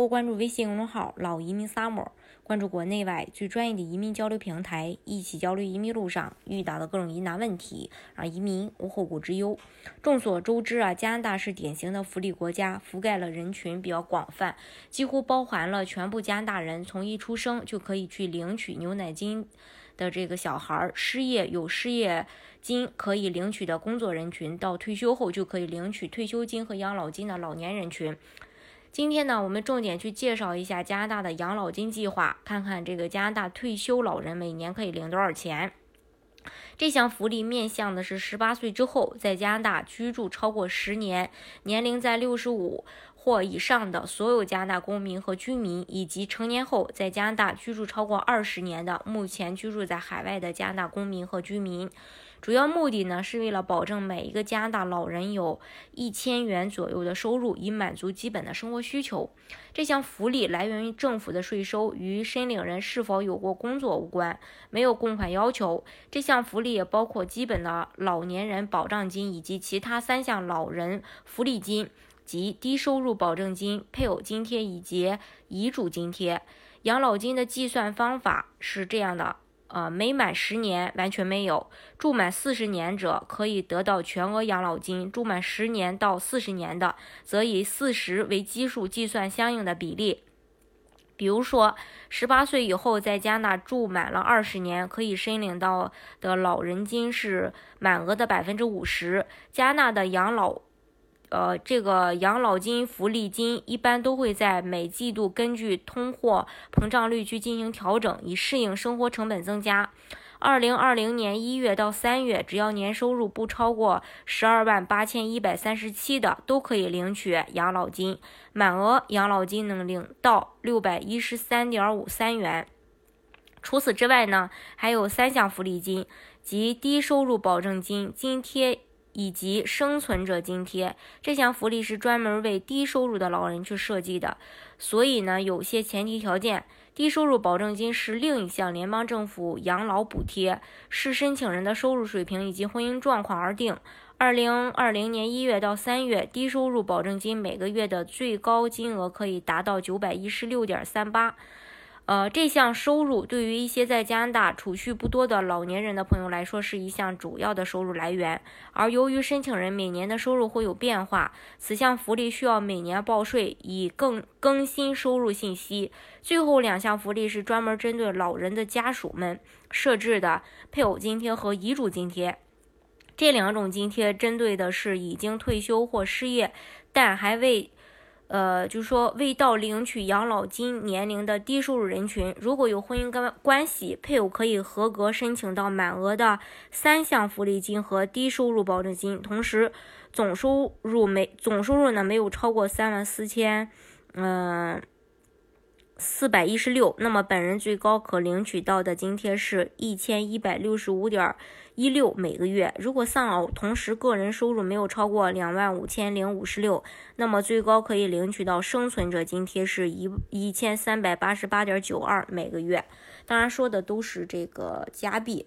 或关注微信公众号“老移民 summer”，关注国内外最专业的移民交流平台，一起交流移民路上遇到的各种疑难问题，让移民无后顾之忧。众所周知啊，加拿大是典型的福利国家，覆盖了人群比较广泛，几乎包含了全部加拿大人，从一出生就可以去领取牛奶金的这个小孩儿，失业有失业金可以领取的工作人群，到退休后就可以领取退休金和养老金的老年人群。今天呢，我们重点去介绍一下加拿大的养老金计划，看看这个加拿大退休老人每年可以领多少钱。这项福利面向的是十八岁之后在加拿大居住超过十年、年龄在六十五或以上的所有加拿大公民和居民，以及成年后在加拿大居住超过二十年的目前居住在海外的加拿大公民和居民。主要目的呢，是为了保证每一个加拿大老人有一千元左右的收入，以满足基本的生活需求。这项福利来源于政府的税收，与申领人是否有过工作无关，没有供款要求。这项福利也包括基本的老年人保障金以及其他三项老人福利金及低收入保证金、配偶津贴以及遗嘱津贴。养老金的计算方法是这样的。呃，每满十年完全没有，住满四十年者可以得到全额养老金；住满十年到四十年的，则以四十为基数计算相应的比例。比如说，十八岁以后在加拿大住满了二十年，可以申领到的老人金是满额的百分之五十。加纳的养老。呃，这个养老金、福利金一般都会在每季度根据通货膨胀率去进行调整，以适应生活成本增加。二零二零年一月到三月，只要年收入不超过十二万八千一百三十七的，都可以领取养老金，满额养老金能领到六百一十三点五三元。除此之外呢，还有三项福利金及低收入保证金津贴。以及生存者津贴这项福利是专门为低收入的老人去设计的，所以呢，有些前提条件。低收入保证金是另一项联邦政府养老补贴，视申请人的收入水平以及婚姻状况而定。二零二零年一月到三月，低收入保证金每个月的最高金额可以达到九百一十六点三八。呃，这项收入对于一些在加拿大储蓄不多的老年人的朋友来说，是一项主要的收入来源。而由于申请人每年的收入会有变化，此项福利需要每年报税，以更更新收入信息。最后两项福利是专门针对老人的家属们设置的配偶津贴和遗嘱津贴。这两种津贴针对的是已经退休或失业，但还未。呃，就是说未到领取养老金年龄的低收入人群，如果有婚姻关关系，配偶可以合格申请到满额的三项福利金和低收入保证金，同时总收入没总收入呢没有超过三万四千，嗯。四百一十六，那么本人最高可领取到的津贴是一千一百六十五点一六每个月。如果丧偶，同时个人收入没有超过两万五千零五十六，那么最高可以领取到生存者津贴是一一千三百八十八点九二每个月。当然说的都是这个加币。